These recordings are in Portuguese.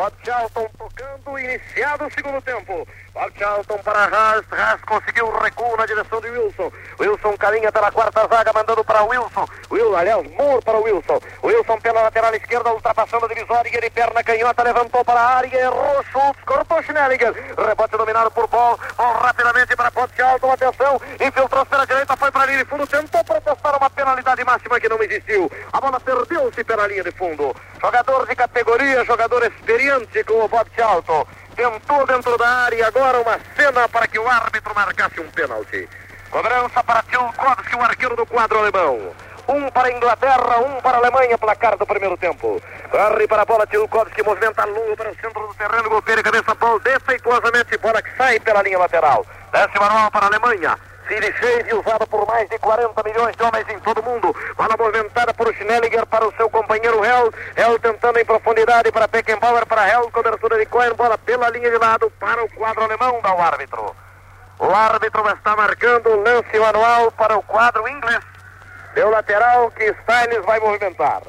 Bob Charlton tocando, iniciado o segundo tempo. Bob Charlton para Haas, Haas conseguiu recuo na direção de Wilson. Wilson caminha pela quarta zaga, mandando para Wilson. Will, aliás, Moore para Wilson. Wilson pela lateral esquerda, ultrapassando a divisória, de perna canhota, levantou para a área, errou Schultz, cortou Schnellinger. Rebote dominado por Paul, Paul rapidamente para Bob Charlton, atenção, infiltrou pela direita, foi para a linha de fundo, tentou protestar uma penalidade máxima que não existiu. A bola perdeu-se pela linha de fundo. Jogador de categoria, jogador experiente com o Bob Charlton. Tentou dentro da área, agora uma cena para que o árbitro marcasse um pênalti. Cobrança para Tchaikovsky, o arqueiro do quadro alemão. Um para a Inglaterra, um para a Alemanha, placar do primeiro tempo. Corre para a bola, Tchaikovsky movimenta longo para o centro do terreno, golpeia cabeça, bola defeituosamente, bola que sai pela linha lateral. Desce manual para a Alemanha. Cine cheio usado por mais de 40 milhões de homens em todo o mundo. Bola movimentada por Schnelliger para o seu companheiro Hell. Hell tentando em profundidade para Beckenbauer, para Hell. Cobertura de Cohen. Bola pela linha de lado para o quadro alemão, dá o árbitro. O árbitro está marcando o lance manual para o quadro inglês. Deu lateral que Styles vai movimentar.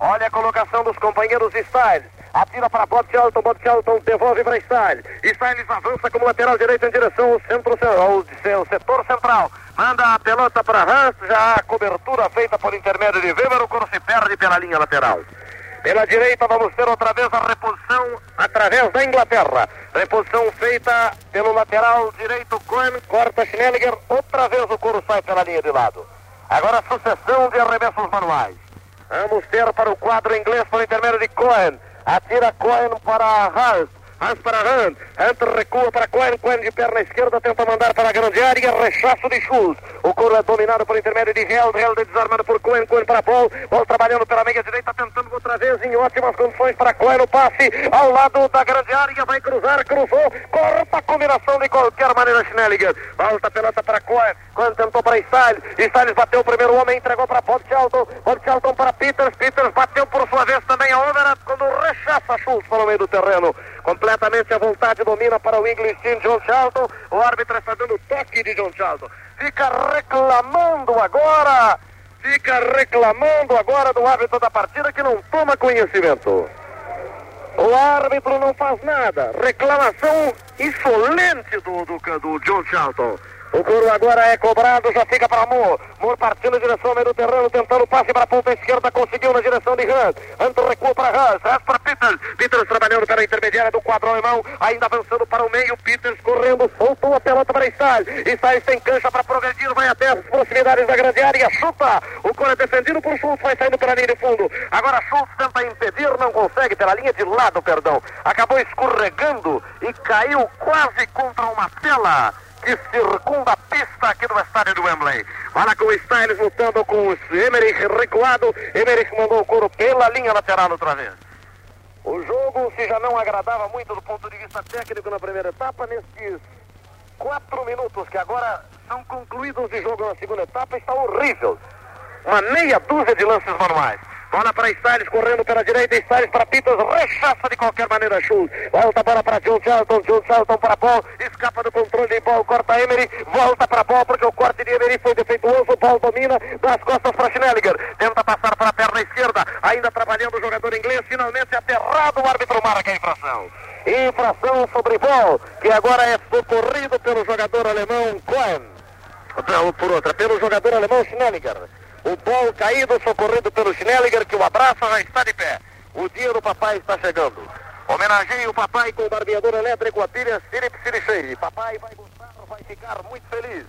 Olha a colocação dos companheiros Styles. Atira para Bob Charlton, Bob Charlton devolve para Styles. Styles avança como lateral direito em direção ao centro ao seu setor central. Manda a pelota para Hans, já a cobertura feita por intermédio de Weber, o coro se perde pela linha lateral. Pela direita vamos ter outra vez a reposição através da Inglaterra. Reposição feita pelo lateral direito Cohen, corta Schnelliger, outra vez o coro sai pela linha de lado. Agora sucessão de arremessos manuais. Vamos ter para o quadro inglês por intermédio de Cohen. Atira Cohen para Hans. Hans para Hunt. Hunt recua para Cohen. Cohen de perna esquerda tenta mandar para a grande área. Rechaço de Schultz. O coro é dominado por intermédio de Held. Held desarmado por Cohen. Cohen para Paul. Paul trabalhando pela meia direita. Tentando outra vez em ótimas condições para Cohen. O passe ao lado da grande área. Vai cruzar. Cruzou. Corta a combinação de qualquer maneira. Schnelliger. Volta a pelota para Cohen. Cohen tentou para Styles. Styles bateu o primeiro homem. Entregou para Bob Charlton. Bob Charlton para Peters. Peters bateu por sua vez também a Overat quando rechaça Schultz para o meio do terreno. Completamente à vontade, domina para o English Team John Charlton. O árbitro está dando toque de John Charlton. Fica reclamando agora. Fica reclamando agora do árbitro da partida que não toma conhecimento. O árbitro não faz nada. Reclamação insolente do, do, do John Charlton. O coro agora é cobrado, já fica para Moore. Moore partindo em direção ao meio do terreno, tentando o passe para a ponta esquerda, conseguiu na direção de Hunt. Hunt recua para Hunt, Hunt para Peters. Peters trabalhando pela intermediária do quadro alemão, ainda avançando para o meio. Peters correndo, soltou a pelota para Stiles. Stiles tem cancha para progredir, vai até as proximidades da grande área, chuta. O coro é defendido por Schultz, vai saindo pela linha de fundo. Agora Schultz tenta impedir, não consegue, pela linha de lado, perdão. Acabou escorregando e caiu quase contra uma tela que circunda a pista aqui do estádio do Wembley. Olha com o Styles lutando com o Emerich recuado. Emerich mandou o couro pela linha lateral outra vez. O jogo, se já não agradava muito do ponto de vista técnico na primeira etapa, nesses quatro minutos que agora são concluídos de jogo na segunda etapa, está horrível. Uma meia dúzia de lances manuais. Bola para Styles correndo pela direita, Styles para Peters, rechaça de qualquer maneira Schultz. Volta a bola para John Charlton, John Charlton para Paul, escapa do controle de Paul, corta Emery, volta para Paul porque o corte de Emery foi defeituoso, Paul domina das costas para Schnelliger, tenta passar para a perna esquerda, ainda trabalhando o jogador inglês, finalmente aterrado, o árbitro marca a infração. Infração sobre Paul, que agora é socorrido pelo jogador alemão Cohen. Por outra, pelo jogador alemão Schnelliger. O Paul caído, socorrido pelo Schnelliger, que o abraça, já está de pé. O dia do papai está chegando. Homenageie o papai com o barbeador elétrico, a pilha Philip Sirichei. Papai vai gostar, vai ficar muito feliz.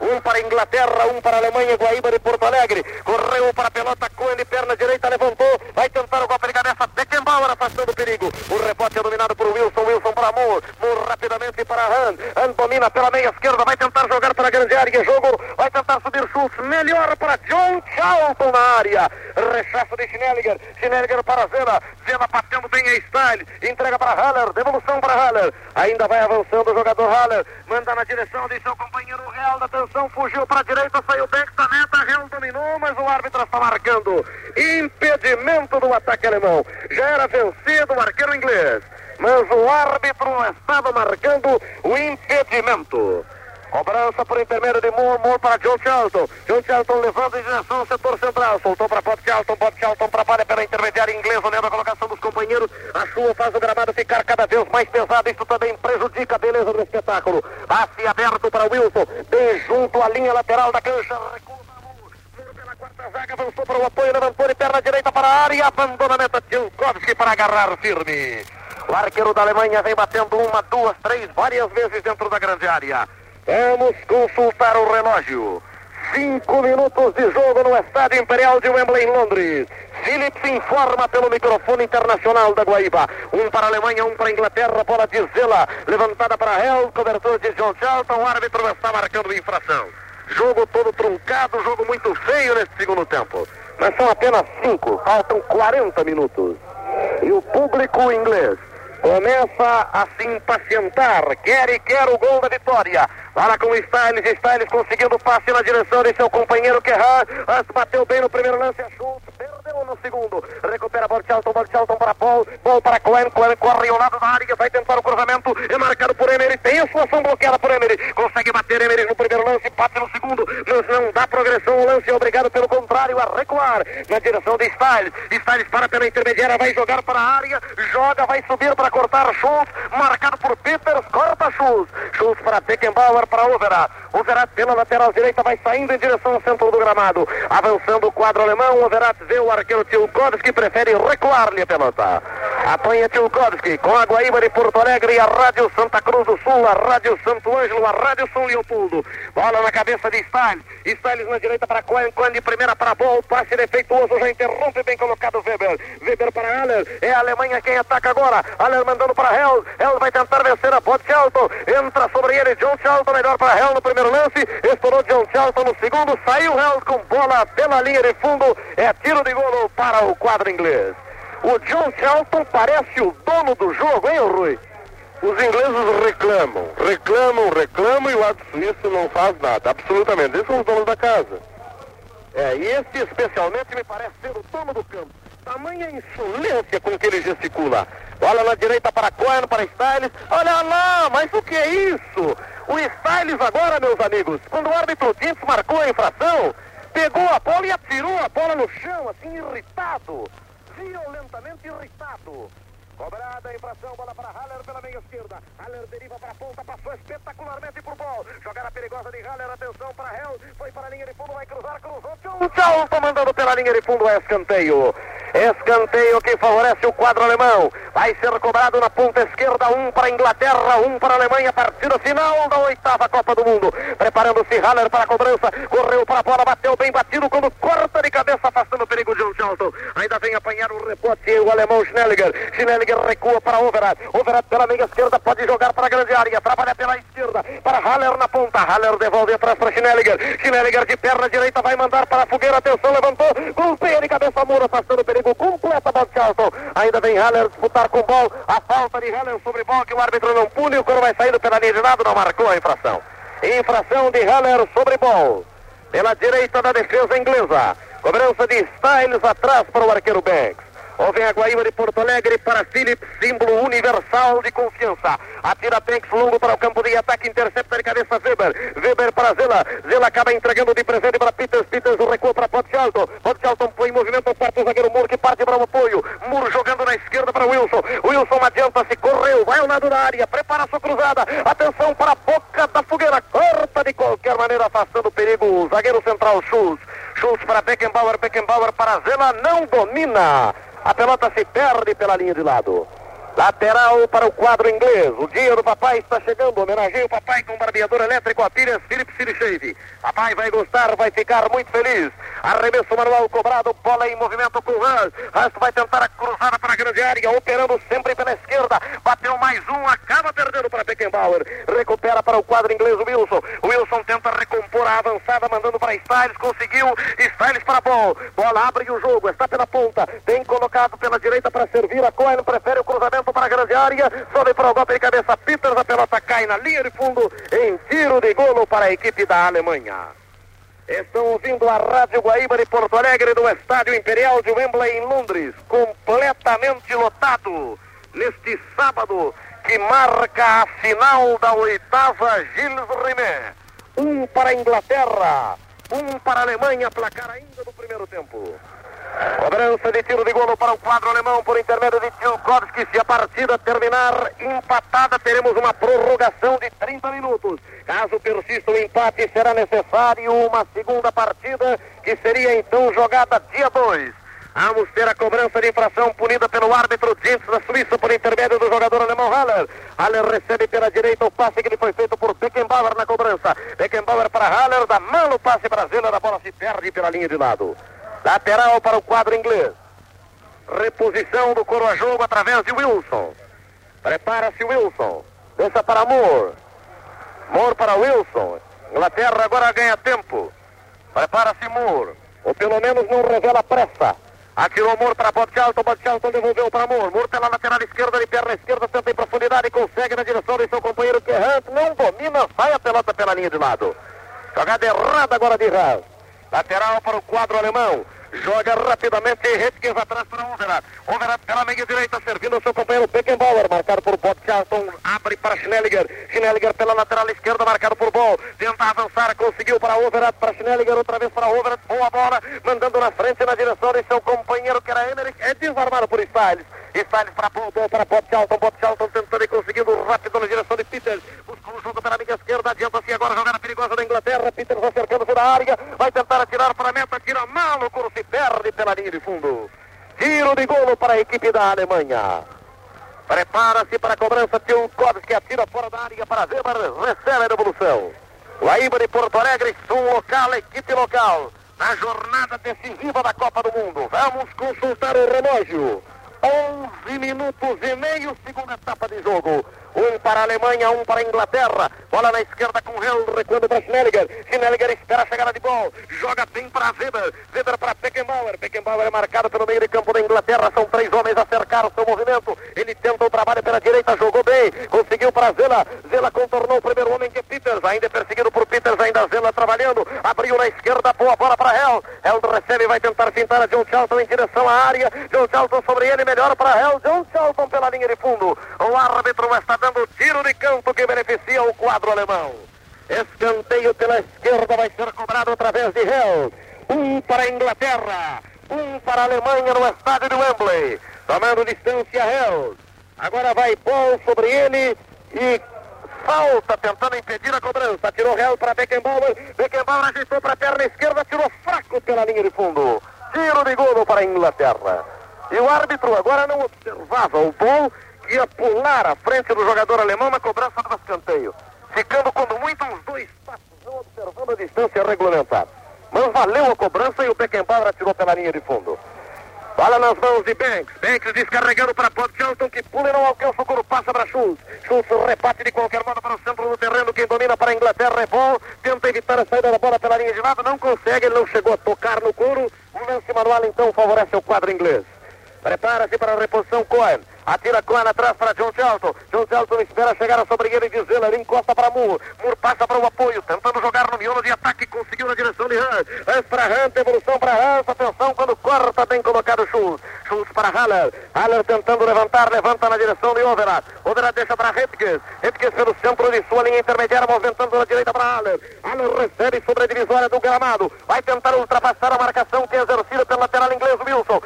Um para a Inglaterra, um para a Alemanha, Guaíba de Porto Alegre. Correu para a pelota, Cohen de perna direita, levantou. Vai tentar o golpe de cabeça. Beckenbauer afastando o perigo. O rebote é dominado por Wilson. Wilson para Moore. Moore rapidamente para Han. Han domina pela meia esquerda. Vai tentar jogar para a grande área. Jogo. Vai tentar subir Schultz. Melhor para John Charlton na área. Rechaço de Schnelliger. Schnelliger para Zena. Zena batendo bem a style. Entrega para Haller. Devolução para Haller. Ainda vai avançando o jogador Haller. Manda na direção de seu companheiro Real da atenção, fugiu para a direita, saiu bem da meta, Real dominou, mas o árbitro está marcando impedimento do ataque alemão. Já era vencido o arqueiro inglês, mas o árbitro estava marcando o impedimento. Cobrança por intermédio de Moore, Moore para John Charlton. John Charlton levando em direção ao setor central. Soltou para Bob Charlton, Bob Charlton trabalha pela intermediária inglesa, olhando a colocação dos companheiros. A chuva faz o gramado ficar cada vez mais pesado. Isso também prejudica a beleza do espetáculo. Passe aberto para Wilson, bem junto à linha lateral da cancha. Recua pela quarta zaga, avançou para o apoio, levantou de perna direita para a área, abandona a meta Tchilkovski para agarrar firme. O arqueiro da Alemanha vem batendo uma, duas, três, várias vezes dentro da grande área. Vamos consultar o relógio. Cinco minutos de jogo no Estádio Imperial de Wembley, em Londres. Phillips informa pelo microfone internacional da Guaíba. Um para a Alemanha, um para a Inglaterra. Bola de Zela, levantada para Hell, cobertura de John Charlton. O árbitro está marcando infração. Jogo todo truncado, jogo muito feio nesse segundo tempo. Mas são apenas cinco, faltam 40 minutos. E o público inglês começa a se impacientar. Quer e quer o gol da vitória. Para com Styles, Styles conseguindo passe na direção de seu companheiro Kerran. Bateu bem no primeiro lance, a Schultz perdeu no segundo. Recupera Borchalton, Borchalton para Paul, Paul para Cohen, Cohen corre ao lado da área, vai tentar o cruzamento, é marcado por Emery, tem a sua ação bloqueada por Emery, consegue bater Emery no primeiro lance, bate no segundo, mas não dá progressão, o lance é obrigado pelo recuar na direção de Styles. Styles para pela intermediária, vai jogar para a área, joga, vai subir para cortar Schultz, marcado por Peters, corta Schultz. Schultz para Beckenbauer, para Overat. Overat pela lateral direita, vai saindo em direção ao centro do gramado. Avançando o quadro alemão, Overat vê o arqueiro Tilkovski, prefere recuar-lhe a pelota. Apanha Tilkovski com a Guaíba de Porto Alegre e a Rádio Santa Cruz do Sul, a Rádio Santo Ângelo, a Rádio São Leopoldo. Bola na cabeça de Stiles. Stiles na direita para Cohen, Cohen de primeira para Bol, passe defeituoso, já interrompe bem colocado Weber. Weber para Aller, é a Alemanha quem ataca agora. Aller mandando para Hell, Hell vai tentar vencer a Bot Charlton, entra sobre ele John Charlton, melhor para Hell no primeiro lance, estourou John Charlton no segundo, saiu Hell com bola pela linha de fundo, é tiro de golo para o quadro inglês. O John Charlton parece o dono do jogo, hein, Rui? Os ingleses reclamam, reclamam, reclamam e o árbitro suíço não faz nada, absolutamente. Eles são os donos da casa. É, e esse especialmente me parece ser o dono do campo. Tamanha insolência com que ele gesticula. Bola na direita para Cohen, para Styles. Olha lá, mas o que é isso? O Styles agora, meus amigos, quando o árbitro Dintz marcou a infração, pegou a bola e atirou a bola no chão, assim, irritado. Violentamente irritado. Cobrada a infração, bola para Haller pela meia esquerda. Haller deriva para a ponta, passou espetacularmente por bol. Jogada perigosa de Haller, atenção para Hell. Foi para a linha de fundo, vai cruzar, cruzou. Tchau, tchau, comandando pela linha de fundo, é escanteio. Escanteio que favorece o quadro alemão. Vai ser cobrado na ponta esquerda, um para a Inglaterra, um para a Alemanha. Partida final da oitava Copa do Mundo. Preparando-se Haller para a cobrança. Correu para a bola, bateu bem batido quando corta de cabeça, afastando o perigo de John Charlton. Ainda vem apanhar o rebote o alemão Schnelliger. Schnelliger recua para Overat. Overat pela meia esquerda pode jogar para a grande área. Trabalha pela esquerda para Haller na ponta. Haller devolve atrás para Schnelliger. Schnelliger de perna direita vai mandar para a fogueira. Atenção, levantou. Golpeia de cabeça muro, afastando o perigo. Completa Bob Charlton. Ainda vem Haller disputar com Ball. A falta de Haller sobre Ball que o árbitro não pune. O coro vai saindo pela linha de lado. Não marcou a infração. Infração de Haller sobre Ball. Pela direita da defesa inglesa. Cobrança de Styles atrás para o arqueiro Banks. Houve a Guaíba de Porto Alegre para Phillips, símbolo universal de confiança. Atira Banks longo para o campo de ataque, intercepta de cabeça Weber. Weber para Zela. Zela acaba entregando de presente para Peters. Peters recua para Potchalton. Potchalton põe em movimento parte o zagueiro Muro que parte para o apoio. Muro jogando na esquerda para Wilson. Wilson adianta-se, correu, vai ao lado da área, prepara sua cruzada. Atenção para a boca da fogueira. Corta de qualquer maneira, afastando o perigo. O zagueiro central Schultz. Schultz para Beckenbauer. Beckenbauer para Zela. Não domina. A pelota se perde pela linha de lado. Lateral para o quadro inglês. O dia do papai está chegando. Homenageia o papai com barbeador elétrico a pilhas Philips City Shave. Papai vai gostar, vai ficar muito feliz. Arremesso manual cobrado, bola em movimento com o Hans. Hans vai tentar a cruzada para a grande área, operando sempre pela esquerda. Bateu mais um, acaba perdendo para Beckenbauer. Recupera para o quadro inglês o Wilson. O Wilson tenta recompor a avançada, mandando para Styles. Conseguiu. Styles para a bola. Bola abre o jogo, está pela ponta. Tem colocado pela direita para servir. A Cohen prefere o cruzamento para a grande área, sobe para o golpe de cabeça Peters, a pelota cai na linha de fundo em tiro de golo para a equipe da Alemanha. Estão ouvindo a Rádio Guaíba de Porto Alegre do Estádio Imperial de Wembley em Londres, completamente lotado neste sábado que marca a final da oitava Gilles Rimet. um para a Inglaterra, um para a Alemanha, placar ainda do primeiro tempo. Cobrança de tiro de golo para o quadro alemão por intermédio de Tchaikovsky. Se a partida terminar empatada, teremos uma prorrogação de 30 minutos. Caso persista o empate, será necessário uma segunda partida, que seria então jogada dia 2. Vamos ter a cobrança de infração punida pelo árbitro Jens da Suíça por intermédio do jogador alemão Haller. Haller recebe pela direita o passe que lhe foi feito por Beckenbauer na cobrança. Beckenbauer para Haller, dá mão o passe brasileiro, a bola se perde pela linha de lado. Lateral para o quadro inglês. Reposição do coro a jogo através de Wilson. Prepara-se Wilson. Deixa para Moore. Moore para Wilson. Inglaterra agora ganha tempo. Prepara-se Moore. Ou pelo menos não revela pressa. Atirou Moore para. Bob Charlton devolveu para Moore. Moore pela lateral esquerda, de perna esquerda, tenta em profundidade. Consegue na direção de seu companheiro Kerrant. Não domina, sai a pelota pela linha de lado. Jogada errada agora de Haas. Lateral para o quadro alemão. Joga rapidamente Redkins atrás para Overat. Overat pela meia direita, servindo ao seu companheiro Beckenbauer. Marcado por Bob Charlton. Abre para Schnelliger. Schnelliger pela lateral esquerda, marcado por Ball. Tenta avançar, conseguiu para Overat, para Schnelliger. Outra vez para Overat. Boa bola. Mandando na frente na direção de seu companheiro, que era Emmerich. É desarmado por Styles. Styles para Ball, para Bob Charlton. Bob Charlton tentando e conseguindo rápido na direção de Peters. Buscou o jogo pela meia esquerda. Adianta-se agora jogada perigosa da Inglaterra. Peters acercando-se da área. Vai tentar atirar para a meta. Tira mal o curso perde pela linha de fundo. Tiro de golo para a equipe da Alemanha. Prepara-se para a cobrança. Tchaikovsky atira fora da área para Weber. Recebe a devolução. Guaíba de Porto Alegre, sul local, equipe local. Na jornada decisiva da Copa do Mundo. Vamos consultar o relógio. 11 minutos e meio, segunda etapa de jogo. Um para a Alemanha, um para a Inglaterra. Bola na esquerda com Hell, recuando para Schnelliger. Schnelliger espera a chegada de bola. Joga bem para Weber. Weber para Beckenbauer. Beckenbauer é marcado pelo meio de campo da Inglaterra. São três homens a cercar o seu movimento. Ele tenta o trabalho pela direita, jogou bem. Conseguiu para Zela. Zela contornou o primeiro homem que é Peters. Ainda é perseguido por Peters. Ainda Zela Abriu na esquerda, boa bola para Hell. Hell recebe vai tentar fintar a John Charlton em direção à área. John Charlton sobre ele, melhor para Hell. John Charlton pela linha de fundo. O árbitro está dando tiro de campo que beneficia o quadro alemão. Escanteio pela esquerda vai ser cobrado através de Hell. Um para a Inglaterra, um para a Alemanha no estádio de Wembley. Tomando distância Hell. Agora vai Paul sobre ele e falta tentando impedir a cobrança. Tirou Hell para Beckenbauer. Beckenbauer ajeitou para a perna esquerda, tirou fraco pela linha de fundo. Tiro de golo para a Inglaterra. E o árbitro agora não observava o Paul que ia pular à frente do jogador alemão na cobrança do escanteio. Ficando, quando muito, uns dois passos, não observando a distância regulamentar. Mas valeu a cobrança e o Beckenbauer atirou pela linha de fundo. Bola nas mãos de Banks. Banks descarregando para Bob Johnson, que pula e não alcança o coro, passa para Schultz. Schultz reparte de qualquer modo para o centro do terreno. Quem domina para a Inglaterra é bom. Tenta evitar a saída da bola pela linha de lado, não consegue, ele não chegou a tocar no couro. O lance manual então favorece o quadro inglês. Prepara-se para a reposição Cohen. Atira Cohen atrás para John Charlton. John Charlton espera chegar sobre ele e dizer ele encosta para Moore. Moore passa para o apoio, tentando jogar no miolo de ataque. Conseguiu na direção de Hunt. Hunt para Hunt, evolução para Hunt. Atenção quando corta, bem colocado Schultz. Schultz para Haller. Haller tentando levantar, levanta na direção de Overat. Overat deixa para Redkes. Redkes pelo centro de sua linha intermediária, movimentando na direita para Haller. Haller recebe sobre a divisória do gramado. Vai tentar ultrapassar a marcação que é exercida pelo lateral inglês Wilson.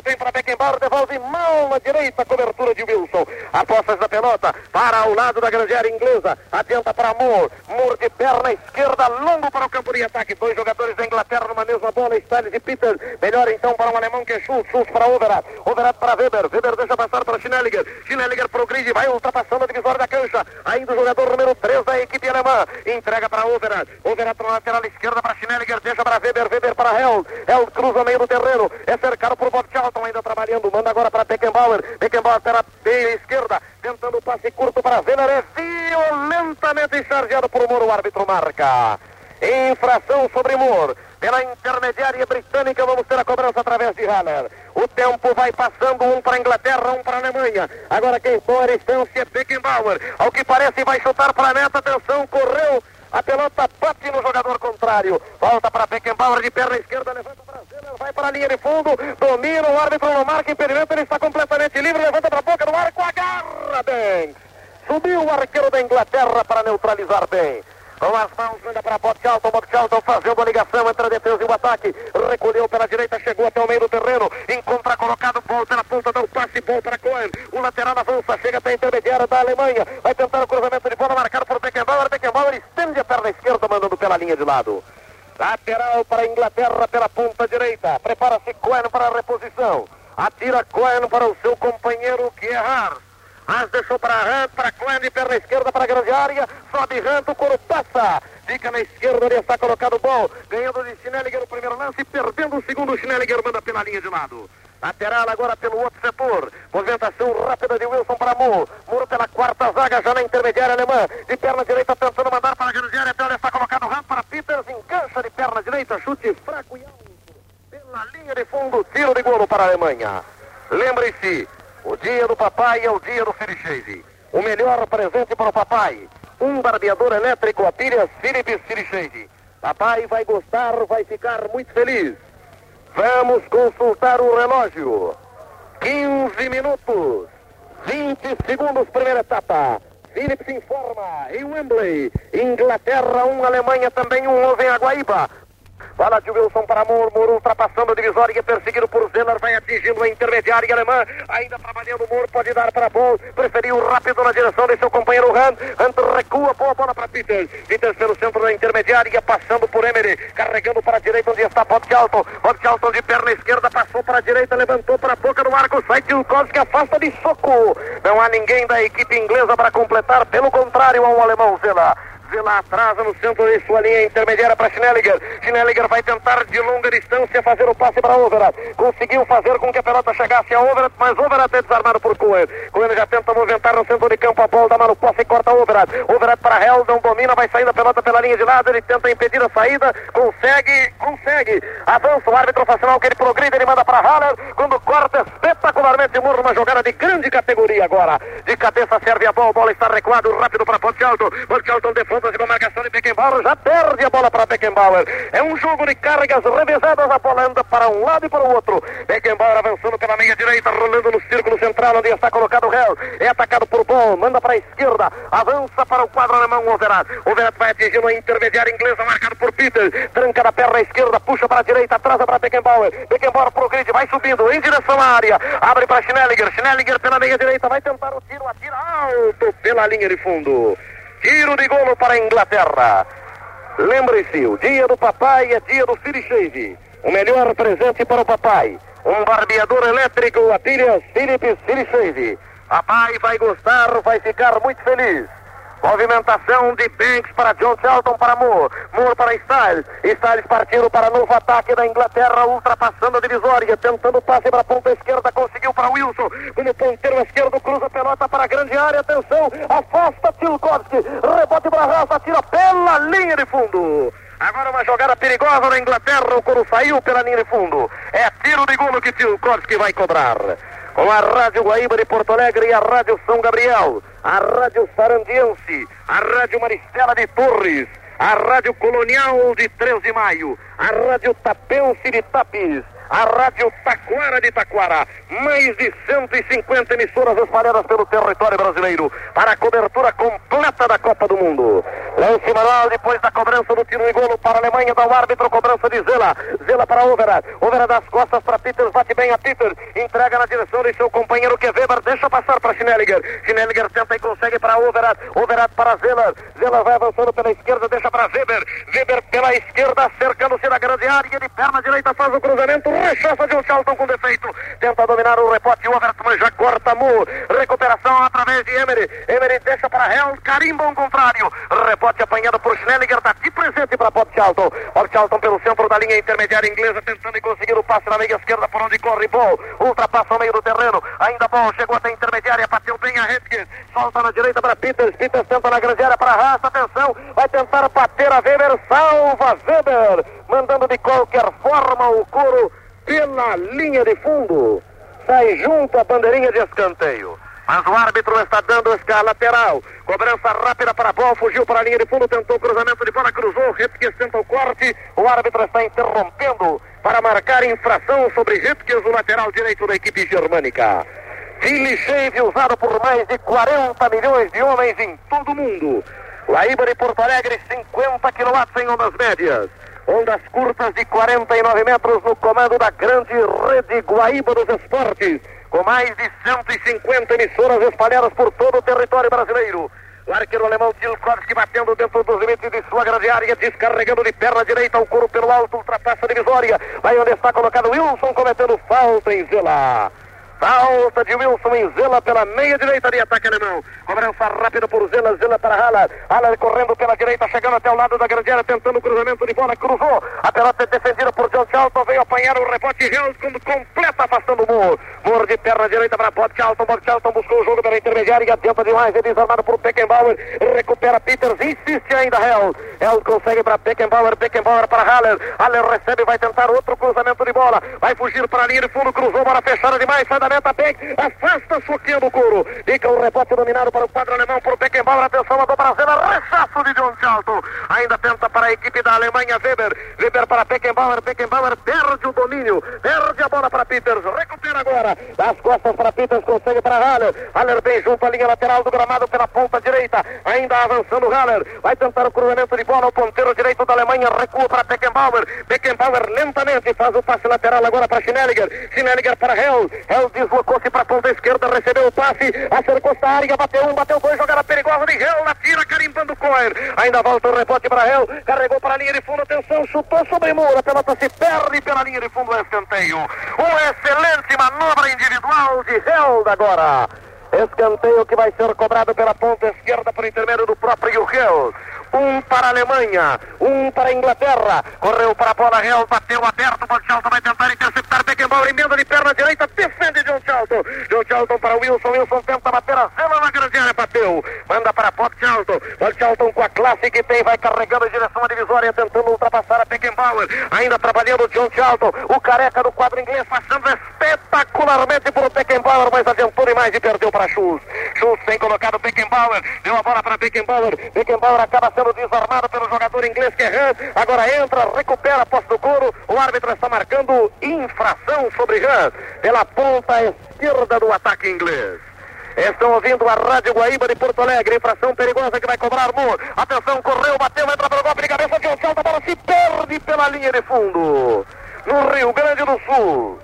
Jogando bem para Beckenbauer, devolve mal na direita, cobertura de Wilson. A posse da pelota para o lado da grande área inglesa. Adianta para Moore. Moore de perna esquerda, longo para o campo de ataque. Dois jogadores da Inglaterra numa mesma bola, Styles e Peter. Melhor então para o alemão que é Schultz. Schultz para Overat. Overat para Weber. Weber deixa passar para Schnelliger. Schnelliger progride, vai ultrapassando a divisória da cancha. Ainda o jogador número 3 da equipe alemã. Entrega para Overat. Overat para lateral esquerda para Schnelliger. Deixa para Weber. Weber para Held. Held cruza meio do terreno. É cercado por Bob Charlton ainda trabalhando. Manda agora para Beckenbauer. Beckenbauer pela meia esquerda. Tentando o passe curto para Weber. É violentamente chargeado por Moore. O árbitro marca. Infração sobre Moore. Pela intermediária britânica, vamos ter a cobrança através de Haller. O tempo vai passando, um para a Inglaterra, um para a Alemanha. Agora quem for a distância é Beckenbauer. Ao que parece, vai chutar para a meta. Atenção, correu. A pelota bate no jogador contrário. Volta para Beckenbauer de perna esquerda, levanta para Zeller, vai para a linha de fundo, domina, o árbitro não marca impedimento, ele está completamente livre, levanta para a boca do arco, agarra bem. Subiu o arqueiro da Inglaterra para neutralizar bem. com as mãos, manda para Bob Charlton fazendo a ligação entre a defesa e o ataque, recolheu pela direita, chegou até o meio do terreno, encontra colocado, volta na ponta, dá o um passe, bom para Cohen, o lateral avança, chega até a intermediária da Alemanha, vai tentar o cruzamento de bola, marcado por Beckenbauer, Beckenbauer estende a perna esquerda, mandando pela linha de lado. Lateral para a Inglaterra pela ponta direita, prepara-se Cohen para a reposição, atira Cohen para o seu companheiro Gerrard. Mas deixou para Hunt, para Klein, de perna esquerda para a grande área. Sobe Hunt, o coro passa. Fica na esquerda, ali está colocado o bom. Ganhando de Schnelliger o primeiro lance, perdendo o segundo. Schnelliger manda pela linha de lado. Lateral agora pelo outro setor. Movimentação rápida de Wilson para Moore. Moore pela quarta zaga, já na intermediária alemã. De perna direita tentando mandar para a grande área. Pela está colocado Hunt para Peters. Engancha de perna direita. Chute fraco e alto. Pela linha de fundo. Tiro de golo para a Alemanha. Lembre-se, o dia do papai é o dia O melhor presente para o papai. Um barbeador elétrico a pilhas Philips Felichese. Papai vai gostar, vai ficar muito feliz. Vamos consultar o relógio. 15 minutos. 20 segundos, primeira etapa. Philips informa em Wembley. Inglaterra 1, um, Alemanha também 1, um, em Aguaíba. Bola de Wilson para Moro, Moro ultrapassando a divisória, perseguido por Zeller, vai atingindo a intermediária alemã, ainda trabalhando Moro, pode dar para Bol, preferiu rápido na direção de seu companheiro Hunt, Hunt recua, boa bola para Peters, Peters pelo centro da intermediária, passando por Emery, carregando para a direita onde está Bob Charlton, Bob Charlton de perna esquerda, passou para a direita, levantou para a boca do arco, sai Tilkowski, afasta de soco, não há ninguém da equipe inglesa para completar, pelo contrário, ao alemão Zeller. Vila atrasa no centro de sua linha intermediária para Schnelliger. Schnelliger vai tentar de longa distância fazer o passe para Overat. Conseguiu fazer com que a pelota chegasse a Overat, mas Overat é desarmado por Cohen. Cohen já tenta movimentar no centro de campo a bola, dá mano posse e corta Overat. Overat para Heldon, domina, vai saindo a pelota pela linha de lado, ele tenta impedir a saída, consegue, consegue. Avança o árbitro facial que ele progride, ele manda para Haller, quando corta espetacularmente Murro, uma jogada de grande categoria agora. De cabeça serve a bola, bola está recuado, rápido para Ponte Alto. Ponte Alto de a marcação de Beckenbauer, já perde a bola para Beckenbauer. É um jogo de cargas revezadas, a bola anda para um lado e para o outro. Beckenbauer avançando pela meia direita, rolando no círculo central, onde está colocado o Hell. É atacado por Bom, manda para a esquerda, avança para o quadro alemão, Overat. Overat vai atingindo a intermediária inglesa, marcado por Peter. Tranca da perna esquerda, puxa para a direita, atrasa para Beckenbauer. Beckenbauer progride, vai subindo em direção à área. Abre para Schnelliger. Schnelliger pela meia direita, vai tentar o tiro, atira alto pela linha de fundo. Tiro de golo para a Inglaterra. Lembre-se, o dia do papai é dia do City Shave. O melhor presente para o papai. Um barbeador elétrico a pilhas Philips City Shave. Papai vai gostar, vai ficar muito feliz. Movimentação de Banks para John Shelton para Moore. Moore para Styles. Styles partindo para novo ataque da Inglaterra, ultrapassando a divisória, tentando passe para a ponta esquerda, conseguiu para Wilson. Como ponteiro esquerdo, cruza a pelota para a grande área. Atenção, afasta Tilkowski. Rebote para raça, tira pela linha de fundo. Agora uma jogada perigosa na Inglaterra, o coro saiu pela linha de fundo. É tiro de golo que Tilkowski vai cobrar com a Rádio Guaíba de Porto Alegre e a Rádio São Gabriel, a Rádio Sarandiense, a Rádio Maristela de Torres, a Rádio Colonial de 13 de Maio, a Rádio Tapense de Tapis, a Rádio Taquara de Taquara. Mais de 150 emissoras espalhadas pelo território brasileiro para a cobertura completa da Copa do Mundo. Lance manual depois da cobrança do tiro e golo para a Alemanha, dá o árbitro, cobrança de Zela. Zela para Overa. Overa das costas para Peters, bate bem a Peters. Entrega na direção de seu companheiro que é Weber, deixa passar para Schnelliger. Schnelliger tenta e consegue para Overa. Overa para Zela. Zela vai avançando pela esquerda, deixa para Weber. Weber pela esquerda, cercando-se na grande área, de perna direita faz o cruzamento rechaça de um Charlton com defeito. Tenta dominar o rebote. O Overton já corta Mu. Recuperação através de Emery. Emery deixa para Hell. Carimba um contrário. Rebote apanhado por Schnelliger. Está aqui presente para Bob Charlton. Bob Charlton pelo centro da linha intermediária inglesa. Tentando conseguir o passe na meia esquerda por onde corre Ball. Ultrapassa o meio do terreno. Ainda Ball chegou até a intermediária. Bateu bem a Redkins. Solta na direita para Peters. Peters tenta na grande área para Raça. Atenção. Vai tentar bater a Weber. Salva Weber. Mandando de qualquer forma o couro pela linha de fundo. Sai junto à bandeirinha de escanteio. Mas o árbitro está dando escala lateral. Cobrança rápida para a bola, fugiu para a linha de fundo, tentou o cruzamento de bola, cruzou, Ripkes tenta o corte. O árbitro está interrompendo para marcar infração sobre Ripkes, o lateral direito da equipe germânica. Shave usado por mais de 40 milhões de homens em todo o mundo. Guaíba de Porto Alegre, 50 kW em ondas médias. Ondas curtas de 49 metros no comando da grande rede Guaíba dos Esportes, com mais de 150 emissoras espalhadas por todo o território brasileiro. O arqueiro alemão Tilkovski batendo dentro dos limites de sua grande área, descarregando de perna direita o couro pelo alto, ultrapassa a divisória. Vai onde está colocado Wilson cometendo falta em Zela. Falta de Wilson em Zela pela meia direita de ataque alemão. Cobrança rápida por Zela, Zela para Haller. Haller correndo pela direita, chegando até o lado da grande área, tentando o cruzamento de bola, cruzou. A pelota é defendida por John Charlton, veio apanhar o rebote Reus quando completa afastando o Moore. Moore de perna direita para Bob Charlton, Bob Charlton buscou o jogo pela intermediária e adianta demais, é desarmado por Beckenbauer, recupera Peters, insiste ainda Hell. Hell consegue para Beckenbauer, Beckenbauer para Haller. Haller recebe, vai tentar outro cruzamento de bola, vai fugir para a linha de fundo, cruzou, bola fechada demais, sai da meta, bem, afasta soquinho do couro. Fica o rebote dominado para o quadro alemão, por Beckenbauer, atenção, a do Brasil, rechaço de John Charlton. Ainda tenta para a equipe da Alemanha, Weber. Weber para Beckenbauer, Beckenbauer perde o domínio, perde a bola para Peters, recupera agora. Das costas para Peters, consegue para Haller. Haller bem junto à linha lateral do gramado pela ponta direita. Ainda avançando Haller. Vai tentar o cruzamento de bola. O ponteiro direito da Alemanha recua para Beckenbauer. Beckenbauer lentamente faz o passe lateral agora para Schnelliger. Schnelliger para Hell. Hell deslocou-se para a ponta esquerda, recebeu o passe, acercou-se a área, bateu um, bateu dois, jogada perigosa de Hell. Na tira, carimbando Cohen. Ainda volta o rebote para Hell. Carregou para a linha de fundo. Atenção, chutou sobre Moura. A pelota se perde pela linha de fundo. É escanteio. Uma excelente manobra individual de Held agora. Escanteio que vai ser cobrado pela ponta esquerda por intermédio do próprio Held. Um para a Alemanha, um para a Inglaterra. Correu para a bola real, bateu aberto. John Charlton vai tentar interceptar Beckenbauer, emenda de perna direita, defende John Charlton. John Charlton para Wilson, Wilson tenta bater a zela na grande área, bateu. Manda para Bob Charlton. Bob com a classe que tem, vai carregando em direção à divisória, tentando ultrapassar a Beckenbauer. Ainda trabalhando John Charlton, o careca do quadro inglês, passando espetacularmente por Beckenbauer, mas adiantou demais e perdeu para Schultz. Schultz tem colocado Beckenbauer, deu a bola para Beckenbauer. Beckenbauer acaba sendo desarmado pelo jogador inglês Hunt. Agora entra, recupera a posse do couro. O árbitro está marcando infração sobre Hunt pela ponta esquerda do ataque inglês. Estão ouvindo a Rádio Guaíba de Porto Alegre. Infração perigosa que vai cobrar Moore. Atenção, correu, bateu, entra pelo golpe de cabeça. John Charlton, a bola se perde pela linha de fundo. No Rio Grande do Sul.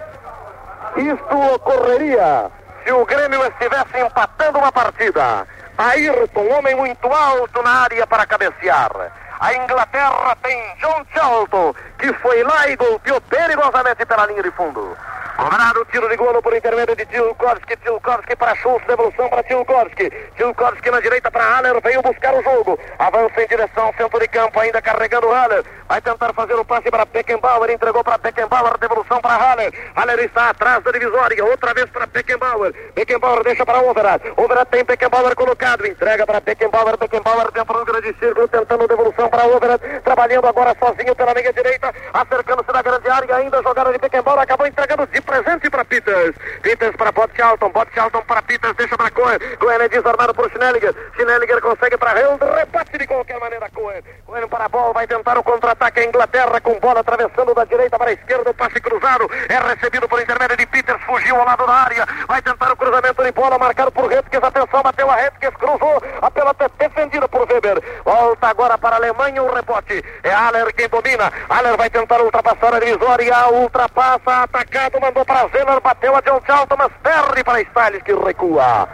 Isto ocorreria se o Grêmio estivesse empatando uma partida. Ayrton, homem muito alto na área para cabecear. A Inglaterra tem John Charlton, que foi lá e golpeou perigosamente pela linha de fundo. Cobrado o tiro de golo por intermédio de Tilkovski. Tilkovski para Schultz, devolução para Tilkovski. Tilkovski na direita para Haller, veio buscar o jogo. Avança em direção ao centro de campo, ainda carregando Haller. Vai tentar fazer o passe para Beckenbauer, entregou para Beckenbauer, devolução para Haller. Haller está atrás da divisória, outra vez para Beckenbauer. Beckenbauer deixa para Overat. Overat tem Beckenbauer colocado, entrega para Beckenbauer. Beckenbauer dentro do grande círculo, tentando devolução para Overat. Trabalhando agora sozinho pela meia direita, acercando-se da grande área, ainda jogada de Beckenbauer, acabou entregando de presente para Peters. Peters para Bot Charlton. Bot Charlton para Peters. Deixa para Cohen. Cohen é desarmado por Schnelliger. Schnelliger consegue para Held. Rebate de qualquer maneira Cohen. Cohen para a bola. Vai tentar o contra-ataque. A Inglaterra com bola atravessando da direita para a esquerda. O passe cruzado. É recebido por intermédio de Peters. Fugiu ao lado da área. Vai tentar o cruzamento de bola. Marcado por Redkes. Atenção. Bateu a Redkes. Cruzou. A pelota é defendida por Weber. Volta agora para a Alemanha. O rebote. É Haller quem domina. Haller vai tentar ultrapassar a divisória. Ultrapassa. Atacado. Mandou para Zeller, bateu a John Charlton, mas perde para Styles que recua.